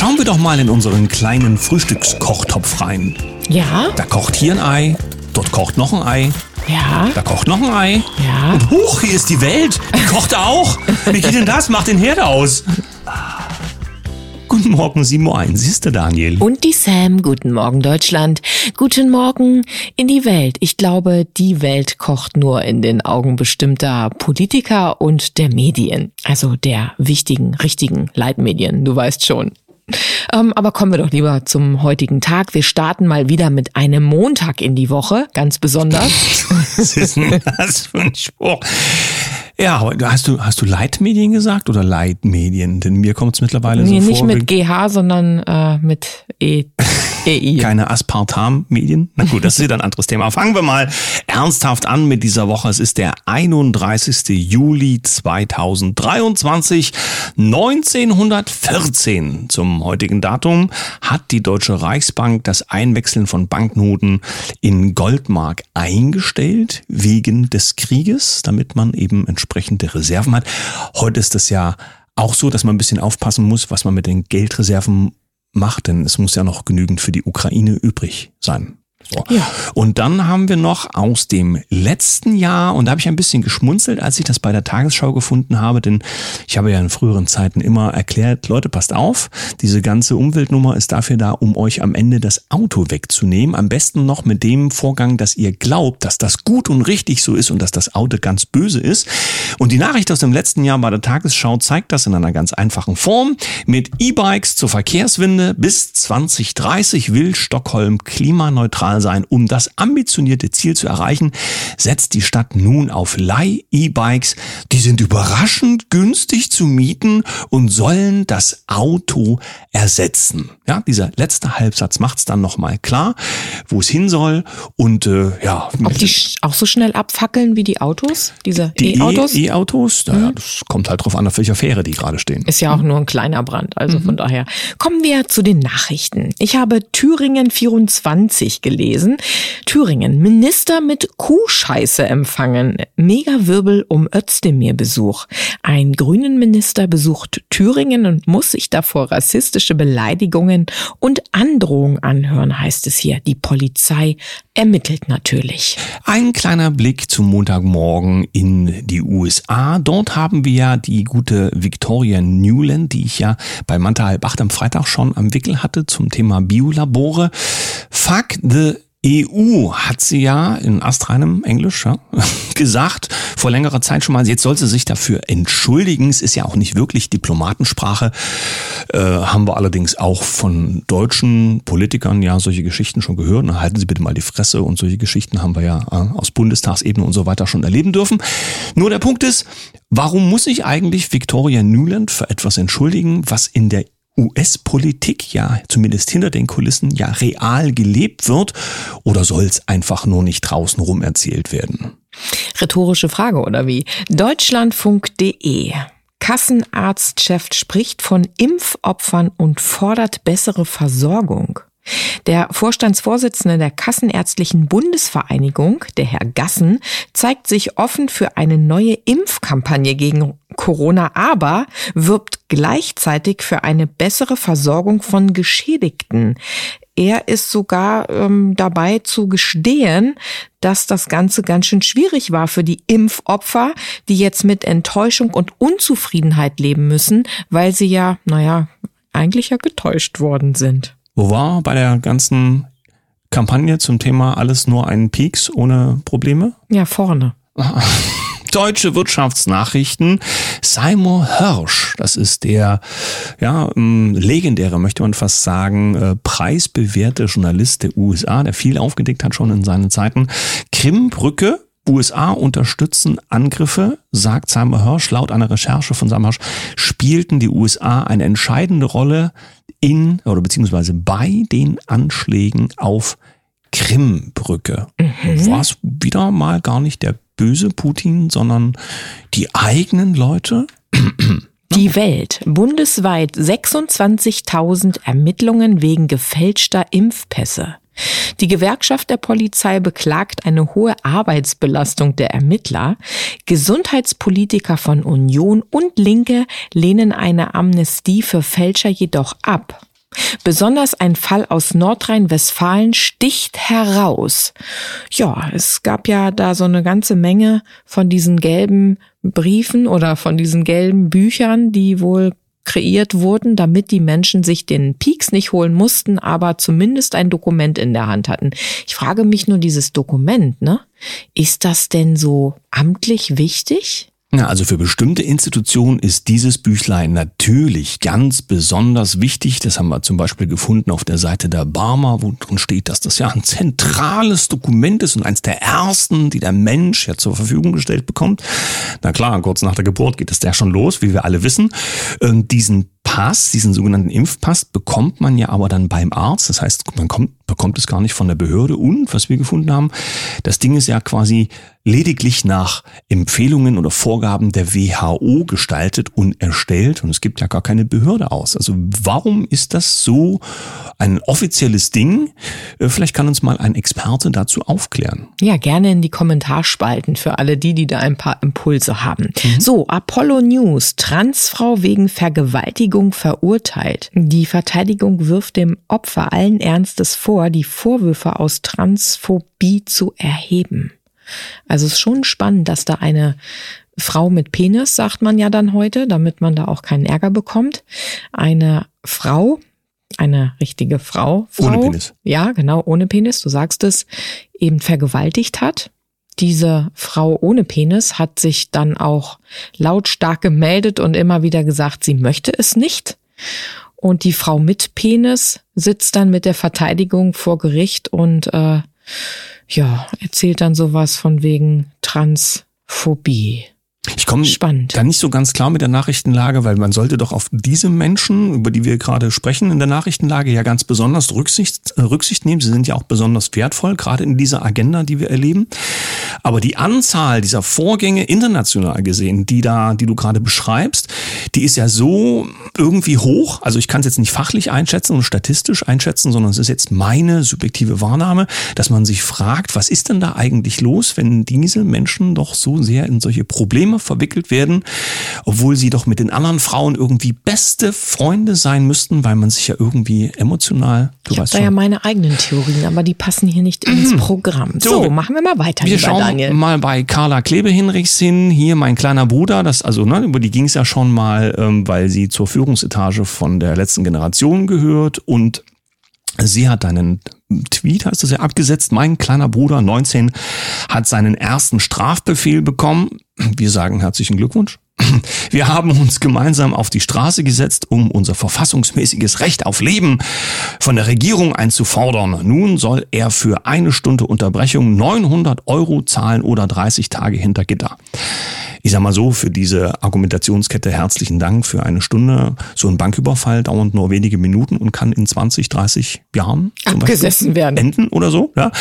Schauen wir doch mal in unseren kleinen Frühstückskochtopf rein. Ja? Da kocht hier ein Ei, dort kocht noch ein Ei, Ja? da kocht noch ein Ei. Ja? Und huch, hier ist die Welt. Die kocht auch. Wie geht denn das? Macht den Herd aus. Guten Morgen, 7.01 Uhr. Siehst du, Daniel? Und die Sam, guten Morgen Deutschland, guten Morgen in die Welt. Ich glaube, die Welt kocht nur in den Augen bestimmter Politiker und der Medien. Also der wichtigen, richtigen Leitmedien, du weißt schon. Ähm, aber kommen wir doch lieber zum heutigen Tag. Wir starten mal wieder mit einem Montag in die Woche, ganz besonders. Was ist denn das für ein Spruch? Ja, hast du, hast du Leitmedien gesagt oder Leitmedien? Denn mir kommt es mittlerweile nee, so nicht vor. mit GH, sondern äh, mit E. EI. keine Aspartam-Medien? Na gut, das ist wieder ein anderes Thema. Fangen wir mal ernsthaft an mit dieser Woche. Es ist der 31. Juli 2023. 1914 zum heutigen Datum hat die Deutsche Reichsbank das Einwechseln von Banknoten in Goldmark eingestellt wegen des Krieges, damit man eben entsprechende Reserven hat. Heute ist es ja auch so, dass man ein bisschen aufpassen muss, was man mit den Geldreserven macht, denn es muss ja noch genügend für die Ukraine übrig sein. So. Ja. Und dann haben wir noch aus dem letzten Jahr, und da habe ich ein bisschen geschmunzelt, als ich das bei der Tagesschau gefunden habe, denn ich habe ja in früheren Zeiten immer erklärt, Leute, passt auf, diese ganze Umweltnummer ist dafür da, um euch am Ende das Auto wegzunehmen. Am besten noch mit dem Vorgang, dass ihr glaubt, dass das gut und richtig so ist und dass das Auto ganz böse ist. Und die Nachricht aus dem letzten Jahr bei der Tagesschau zeigt das in einer ganz einfachen Form. Mit E-Bikes zur Verkehrswende bis 2030 will Stockholm klimaneutral sein. Um das ambitionierte Ziel zu erreichen, setzt die Stadt nun auf Leih-E-Bikes. Die sind überraschend günstig zu mieten und sollen das Auto ersetzen. Ja, dieser letzte Halbsatz macht es dann nochmal klar, wo es hin soll. Und äh, ja, Ob die auch so schnell abfackeln wie die Autos? Diese die E-Autos? E- E-Autos, naja, das kommt halt drauf an, auf welcher Fähre die gerade stehen. Ist ja auch nur ein kleiner Brand, also von daher. Kommen wir zu den Nachrichten. Ich habe Thüringen 24 gelesen. Thüringen, Minister mit Kuhscheiße empfangen. Megawirbel um Özdemir-Besuch. Ein grünen Minister besucht Thüringen und muss sich davor rassistische Beleidigungen und Androhungen anhören, heißt es hier. Die Polizei ermittelt natürlich. Ein kleiner Blick zum Montagmorgen in die USA. Dort haben wir ja die gute Victoria Newland, die ich ja bei Manta halb acht am Freitag schon am Wickel hatte zum Thema Biolabore. Fuck the EU hat sie ja in astreinem Englisch ja, gesagt, vor längerer Zeit schon mal, jetzt soll sie sich dafür entschuldigen. Es ist ja auch nicht wirklich Diplomatensprache. Äh, haben wir allerdings auch von deutschen Politikern ja solche Geschichten schon gehört. Na, halten Sie bitte mal die Fresse und solche Geschichten haben wir ja äh, aus Bundestagsebene und so weiter schon erleben dürfen. Nur der Punkt ist, warum muss sich eigentlich Victoria Newland für etwas entschuldigen, was in der US-Politik ja zumindest hinter den Kulissen ja real gelebt wird oder soll es einfach nur nicht draußen rum erzählt werden? Rhetorische Frage oder wie? Deutschlandfunk.de Kassenarztchef spricht von Impfopfern und fordert bessere Versorgung. Der Vorstandsvorsitzende der Kassenärztlichen Bundesvereinigung, der Herr Gassen, zeigt sich offen für eine neue Impfkampagne gegen Corona, aber wirbt gleichzeitig für eine bessere Versorgung von Geschädigten. Er ist sogar ähm, dabei zu gestehen, dass das Ganze ganz schön schwierig war für die Impfopfer, die jetzt mit Enttäuschung und Unzufriedenheit leben müssen, weil sie ja, naja, eigentlich ja getäuscht worden sind. Wo war bei der ganzen Kampagne zum Thema alles nur ein Peaks ohne Probleme? Ja, vorne. Deutsche Wirtschaftsnachrichten. Seymour Hirsch, das ist der ja, ähm, legendäre, möchte man fast sagen, äh, preisbewährte Journalist der USA, der viel aufgedeckt hat schon in seinen Zeiten. Krimbrücke, USA unterstützen Angriffe, sagt Seymour Hirsch. Laut einer Recherche von Seymour Hirsch spielten die USA eine entscheidende Rolle in oder beziehungsweise bei den Anschlägen auf Krimbrücke. War es wieder mal gar nicht der böse Putin, sondern die eigenen Leute? Die Welt. Bundesweit 26.000 Ermittlungen wegen gefälschter Impfpässe. Die Gewerkschaft der Polizei beklagt eine hohe Arbeitsbelastung der Ermittler. Gesundheitspolitiker von Union und Linke lehnen eine Amnestie für Fälscher jedoch ab. Besonders ein Fall aus Nordrhein-Westfalen sticht heraus. Ja, es gab ja da so eine ganze Menge von diesen gelben Briefen oder von diesen gelben Büchern, die wohl kreiert wurden, damit die Menschen sich den Peaks nicht holen mussten, aber zumindest ein Dokument in der Hand hatten. Ich frage mich nur dieses Dokument, ne? Ist das denn so amtlich wichtig? Ja, also für bestimmte Institutionen ist dieses Büchlein natürlich ganz besonders wichtig. Das haben wir zum Beispiel gefunden auf der Seite der Barmer, wo drin steht, dass das ja ein zentrales Dokument ist und eins der ersten, die der Mensch ja zur Verfügung gestellt bekommt. Na klar, kurz nach der Geburt geht es ja schon los, wie wir alle wissen. Ähm, diesen Pass, diesen sogenannten Impfpass, bekommt man ja aber dann beim Arzt. Das heißt, man kommt, bekommt es gar nicht von der Behörde. Und was wir gefunden haben, das Ding ist ja quasi lediglich nach Empfehlungen oder Vorgaben der WHO gestaltet und erstellt. Und es gibt ja gar keine Behörde aus. Also warum ist das so ein offizielles Ding? Äh, vielleicht kann uns mal ein Experte dazu aufklären. Ja, gerne in die Kommentarspalten für alle die, die da ein paar Impulse haben. Mhm. So, Apollo News. Transfrau wegen Vergewaltigung verurteilt. Die Verteidigung wirft dem Opfer allen Ernstes vor, die Vorwürfe aus Transphobie zu erheben. Also es ist schon spannend, dass da eine Frau mit Penis, sagt man ja dann heute, damit man da auch keinen Ärger bekommt, eine Frau, eine richtige Frau, Frau ohne Penis. Ja, genau, ohne Penis, du sagst es, eben vergewaltigt hat. Diese Frau ohne Penis hat sich dann auch lautstark gemeldet und immer wieder gesagt, sie möchte es nicht. Und die Frau mit Penis sitzt dann mit der Verteidigung vor Gericht und äh, ja, erzählt dann sowas von wegen Transphobie. Ich komme da nicht so ganz klar mit der Nachrichtenlage, weil man sollte doch auf diese Menschen, über die wir gerade sprechen in der Nachrichtenlage, ja ganz besonders Rücksicht, äh, Rücksicht nehmen. Sie sind ja auch besonders wertvoll, gerade in dieser Agenda, die wir erleben. Aber die Anzahl dieser Vorgänge international gesehen, die da, die du gerade beschreibst, die ist ja so irgendwie hoch. Also ich kann es jetzt nicht fachlich einschätzen und statistisch einschätzen, sondern es ist jetzt meine subjektive Wahrnahme, dass man sich fragt, was ist denn da eigentlich los, wenn diese Menschen doch so sehr in solche Probleme Probleme verwickelt werden, obwohl sie doch mit den anderen Frauen irgendwie beste Freunde sein müssten, weil man sich ja irgendwie emotional. Du ich habe da schon. ja meine eigenen Theorien, aber die passen hier nicht ins mhm. Programm. So, so, machen wir mal weiter. Wir schauen Daniel. mal bei Carla Klebe-Hinrichs hin. Hier mein kleiner Bruder, das also ne, über die ging es ja schon mal, ähm, weil sie zur Führungsetage von der letzten Generation gehört und Sie hat einen Tweet, heißt das ja, abgesetzt. Mein kleiner Bruder, 19, hat seinen ersten Strafbefehl bekommen. Wir sagen herzlichen Glückwunsch. Wir haben uns gemeinsam auf die Straße gesetzt, um unser verfassungsmäßiges Recht auf Leben von der Regierung einzufordern. Nun soll er für eine Stunde Unterbrechung 900 Euro zahlen oder 30 Tage hinter Gitter ich sag mal so, für diese Argumentationskette herzlichen Dank für eine Stunde. So ein Banküberfall dauert nur wenige Minuten und kann in 20, 30 Jahren abgesessen werden. Enden oder so. Ja.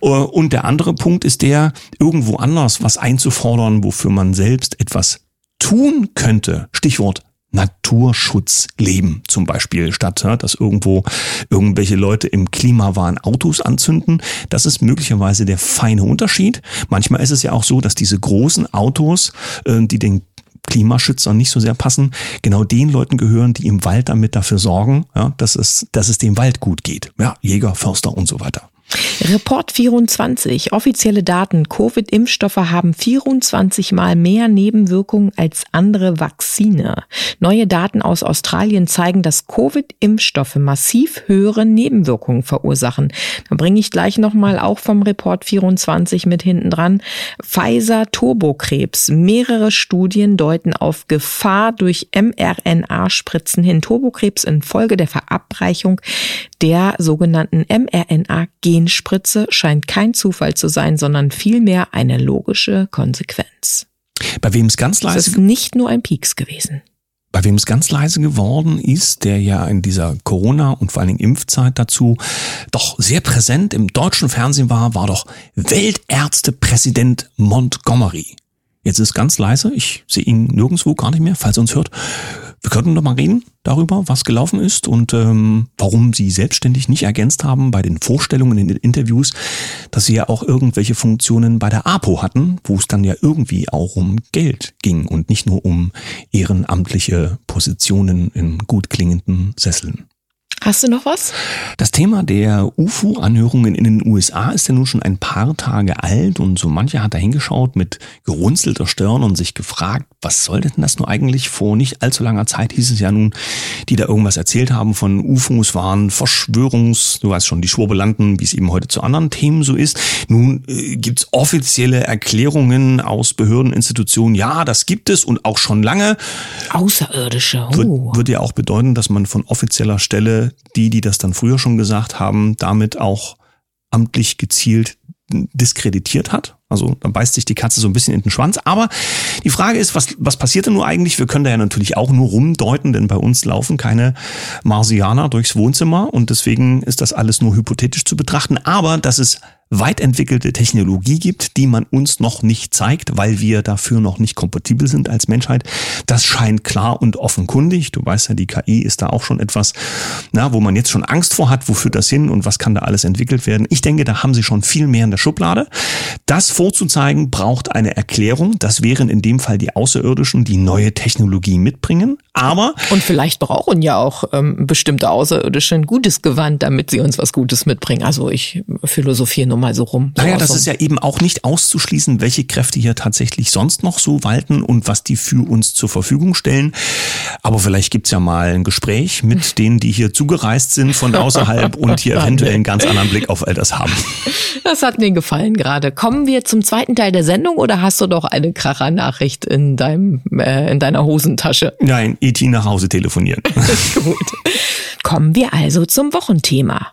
Und der andere Punkt ist der, irgendwo anders was einzufordern, wofür man selbst etwas tun könnte. Stichwort Naturschutz leben zum Beispiel, statt dass irgendwo irgendwelche Leute im Klimawahn Autos anzünden. Das ist möglicherweise der feine Unterschied. Manchmal ist es ja auch so, dass diese großen Autos, äh, die den Klimaschützern nicht so sehr passen, genau den Leuten gehören, die im Wald damit dafür sorgen, dass es, dass es dem Wald gut geht. Ja, Jäger, Förster und so weiter. Report 24. Offizielle Daten. Covid-Impfstoffe haben 24 mal mehr Nebenwirkungen als andere Vakzine. Neue Daten aus Australien zeigen, dass Covid-Impfstoffe massiv höhere Nebenwirkungen verursachen. Da bringe ich gleich nochmal auch vom Report 24 mit hinten dran. Pfizer Turbokrebs. Mehrere Studien deuten auf Gefahr durch mRNA-Spritzen hin. Turbokrebs infolge der Verabreichung der sogenannten mRNA-Genspritze scheint kein Zufall zu sein, sondern vielmehr eine logische Konsequenz. Bei wem es ganz leise. Es ist nicht nur ein Pieks gewesen. Bei wem es ganz leise geworden ist, der ja in dieser Corona- und vor allen Dingen Impfzeit dazu doch sehr präsent im deutschen Fernsehen war, war doch Weltärztepräsident Montgomery. Jetzt ist ganz leise, ich sehe ihn nirgendwo gar nicht mehr, falls er uns hört. Wir könnten doch mal reden darüber, was gelaufen ist und ähm, warum Sie selbstständig nicht ergänzt haben bei den Vorstellungen in den Interviews, dass Sie ja auch irgendwelche Funktionen bei der APO hatten, wo es dann ja irgendwie auch um Geld ging und nicht nur um ehrenamtliche Positionen in gut klingenden Sesseln. Hast du noch was? Das Thema der UFO-Anhörungen in den USA ist ja nun schon ein paar Tage alt und so mancher hat da hingeschaut mit gerunzelter Stirn und sich gefragt, was soll denn das nur eigentlich? Vor nicht allzu langer Zeit hieß es ja nun, die da irgendwas erzählt haben von UFOs waren Verschwörungs, du weißt schon, die Schwurbelanten, wie es eben heute zu anderen Themen so ist. Nun äh, gibt's offizielle Erklärungen aus Behördeninstitutionen, ja, das gibt es und auch schon lange. Außerirdische. Oh. Wird, wird ja auch bedeuten, dass man von offizieller Stelle die, die das dann früher schon gesagt haben, damit auch amtlich gezielt diskreditiert hat. Also da beißt sich die Katze so ein bisschen in den Schwanz. Aber die Frage ist, was, was passiert denn nur eigentlich? Wir können da ja natürlich auch nur rumdeuten, denn bei uns laufen keine Marsianer durchs Wohnzimmer und deswegen ist das alles nur hypothetisch zu betrachten. Aber dass es weit entwickelte Technologie gibt, die man uns noch nicht zeigt, weil wir dafür noch nicht kompatibel sind als Menschheit. Das scheint klar und offenkundig. Du weißt ja, die KI ist da auch schon etwas, na, wo man jetzt schon Angst vor hat, wo führt das hin und was kann da alles entwickelt werden. Ich denke, da haben sie schon viel mehr in der Schublade. Das vorzuzeigen braucht eine Erklärung. Das wären in dem Fall die Außerirdischen, die neue Technologie mitbringen. Aber und vielleicht brauchen ja auch ähm, bestimmte Außerirdische ein gutes Gewand, damit sie uns was Gutes mitbringen. Also ich philosophiere nur mal so rum. So naja, das ist ja eben auch nicht auszuschließen, welche Kräfte hier tatsächlich sonst noch so walten und was die für uns zur Verfügung stellen. Aber vielleicht gibt's ja mal ein Gespräch mit denen, die hier zugereist sind von außerhalb und hier eventuell einen ganz anderen Blick auf all das haben. Das hat mir gefallen gerade. Kommen wir zum zweiten Teil der Sendung oder hast du doch eine Kracher-Nachricht in deinem äh, in deiner Hosentasche? Nein, IT nach Hause telefonieren. Gut. Kommen wir also zum Wochenthema.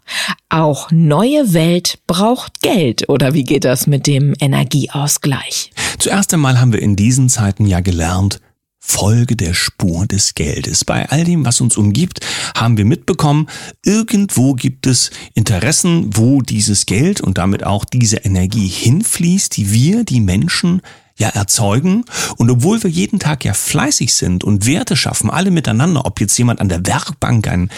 Auch neue Welt braucht Geld. Oder wie geht das mit dem Energieausgleich? Zuerst einmal haben wir in diesen Zeiten ja gelernt, Folge der Spur des Geldes. Bei all dem, was uns umgibt, haben wir mitbekommen, irgendwo gibt es Interessen, wo dieses Geld und damit auch diese Energie hinfließt, die wir, die Menschen, ja erzeugen. Und obwohl wir jeden Tag ja fleißig sind und Werte schaffen, alle miteinander, ob jetzt jemand an der Werkbank ein,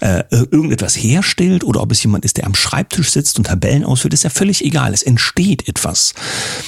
äh, irgendetwas herstellt oder ob es jemand ist, der am Schreibtisch sitzt und Tabellen ausführt, ist ja völlig egal. Es entsteht etwas.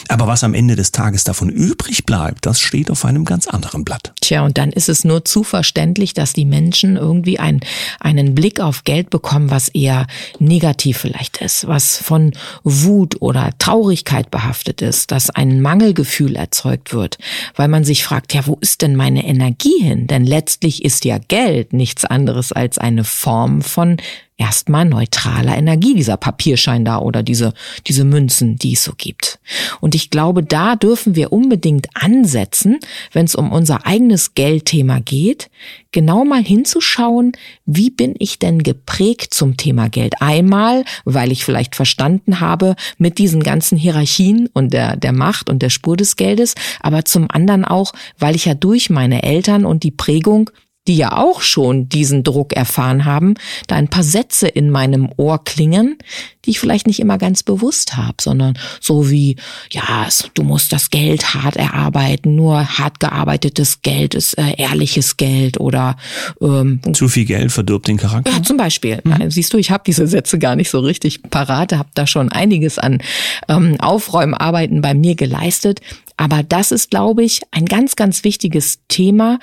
Aber was am Ende des Tages davon übrig bleibt, das steht auf einem ganz anderen Blatt. Tja, und dann ist es nur zu verständlich, dass die Menschen irgendwie ein, einen Blick auf Geld bekommen, was eher negativ vielleicht ist, was von Wut oder Traurigkeit behaftet ist, dass ein Mangelgefühl Gefühl erzeugt wird, weil man sich fragt, ja, wo ist denn meine Energie hin? Denn letztlich ist ja Geld nichts anderes als eine Form von erstmal neutraler Energie, dieser Papierschein da oder diese, diese Münzen, die es so gibt. Und ich glaube, da dürfen wir unbedingt ansetzen, wenn es um unser eigenes Geldthema geht, genau mal hinzuschauen, wie bin ich denn geprägt zum Thema Geld? Einmal, weil ich vielleicht verstanden habe mit diesen ganzen Hierarchien und der, der Macht und der Spur des Geldes, aber zum anderen auch, weil ich ja durch meine Eltern und die Prägung die ja auch schon diesen Druck erfahren haben, da ein paar Sätze in meinem Ohr klingen, die ich vielleicht nicht immer ganz bewusst habe, sondern so wie, ja, du musst das Geld hart erarbeiten, nur hart gearbeitetes Geld ist äh, ehrliches Geld oder ähm, zu viel Geld verdirbt den Charakter. Ja, zum Beispiel. Mhm. Siehst du, ich habe diese Sätze gar nicht so richtig parat, habe da schon einiges an ähm, Aufräumarbeiten bei mir geleistet. Aber das ist, glaube ich, ein ganz, ganz wichtiges Thema,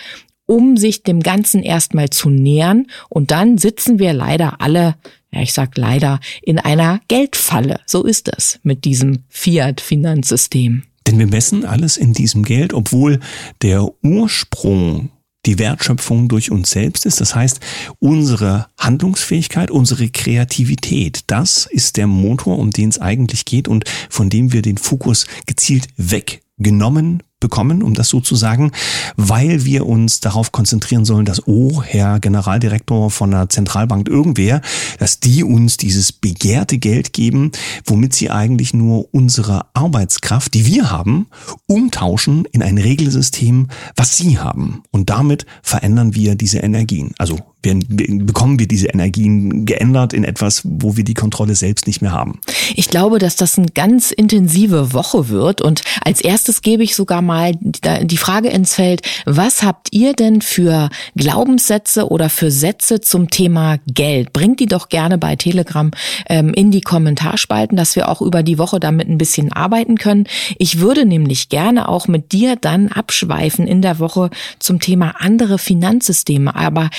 um sich dem Ganzen erstmal zu nähern. Und dann sitzen wir leider alle, ja, ich sag leider, in einer Geldfalle. So ist es mit diesem Fiat-Finanzsystem. Denn wir messen alles in diesem Geld, obwohl der Ursprung die Wertschöpfung durch uns selbst ist. Das heißt, unsere Handlungsfähigkeit, unsere Kreativität, das ist der Motor, um den es eigentlich geht und von dem wir den Fokus gezielt weggenommen bekommen, um das so zu sagen, weil wir uns darauf konzentrieren sollen, dass, oh, Herr Generaldirektor von der Zentralbank irgendwer, dass die uns dieses begehrte Geld geben, womit sie eigentlich nur unsere Arbeitskraft, die wir haben, umtauschen in ein Regelsystem, was sie haben. Und damit verändern wir diese Energien. Also werden, bekommen wir diese Energien geändert in etwas, wo wir die Kontrolle selbst nicht mehr haben. Ich glaube, dass das eine ganz intensive Woche wird. Und als erstes gebe ich sogar mal die Frage ins Feld, was habt ihr denn für Glaubenssätze oder für Sätze zum Thema Geld? Bringt die doch gerne bei Telegram ähm, in die Kommentarspalten, dass wir auch über die Woche damit ein bisschen arbeiten können. Ich würde nämlich gerne auch mit dir dann abschweifen in der Woche zum Thema andere Finanzsysteme. Aber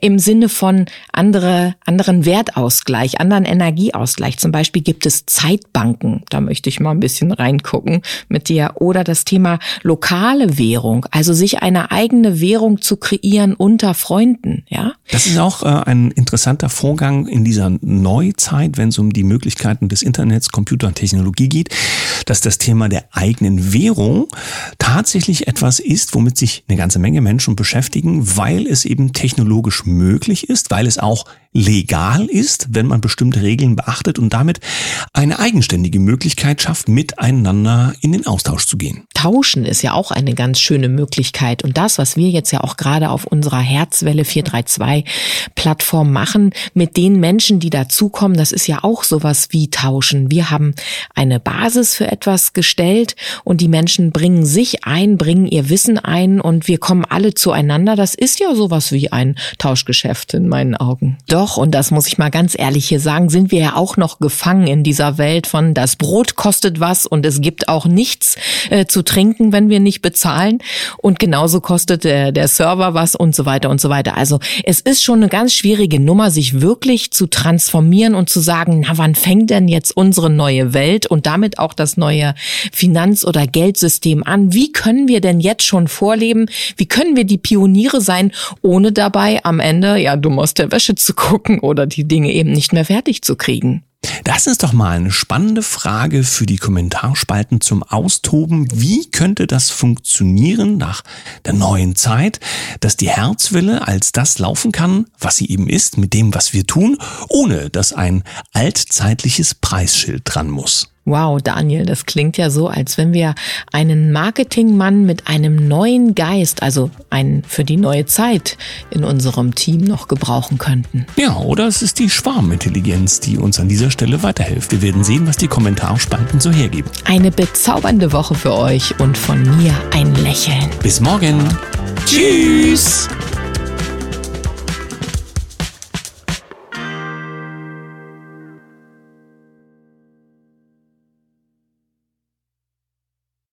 im Sinne von andere, anderen Wertausgleich, anderen Energieausgleich. Zum Beispiel gibt es Zeitbanken. Da möchte ich mal ein bisschen reingucken mit dir. Oder das Thema lokale Währung. Also sich eine eigene Währung zu kreieren unter Freunden, ja. Das ist auch äh, ein interessanter Vorgang in dieser Neuzeit, wenn es um die Möglichkeiten des Internets, Computer und Technologie geht, dass das Thema der eigenen Währung tatsächlich etwas ist, womit sich eine ganze Menge Menschen beschäftigen, weil es eben technologisch möglich ist, weil es auch legal ist, wenn man bestimmte Regeln beachtet und damit eine eigenständige Möglichkeit schafft, miteinander in den Austausch zu gehen. Tauschen ist ja auch eine ganz schöne Möglichkeit und das, was wir jetzt ja auch gerade auf unserer Herzwelle 432 Plattform machen, mit den Menschen, die dazukommen, das ist ja auch sowas wie Tauschen. Wir haben eine Basis für etwas gestellt und die Menschen bringen sich ein, bringen ihr Wissen ein und wir kommen alle zueinander. Das ist ja sowas wie ein Tauschgeschäft in meinen Augen. Doch und das muss ich mal ganz ehrlich hier sagen, sind wir ja auch noch gefangen in dieser Welt von das Brot kostet was und es gibt auch nichts äh, zu trinken, wenn wir nicht bezahlen. Und genauso kostet der, der Server was und so weiter und so weiter. Also es ist schon eine ganz schwierige Nummer, sich wirklich zu transformieren und zu sagen, na, wann fängt denn jetzt unsere neue Welt und damit auch das neue Finanz- oder Geldsystem an? Wie können wir denn jetzt schon vorleben? Wie können wir die Pioniere sein, ohne dabei am Ende, ja, dumm aus der Wäsche zu gucken? Gucken oder die Dinge eben nicht mehr fertig zu kriegen. Das ist doch mal eine spannende Frage für die Kommentarspalten zum Austoben. Wie könnte das funktionieren nach der neuen Zeit, dass die Herzwille als das laufen kann, was sie eben ist, mit dem, was wir tun, ohne dass ein altzeitliches Preisschild dran muss? Wow, Daniel, das klingt ja so, als wenn wir einen Marketingmann mit einem neuen Geist, also einen für die neue Zeit in unserem Team noch gebrauchen könnten. Ja, oder es ist die Schwarmintelligenz, die uns an dieser Stelle weiterhilft. Wir werden sehen, was die Kommentarspalten so hergeben. Eine bezaubernde Woche für euch und von mir ein Lächeln. Bis morgen. Tschüss.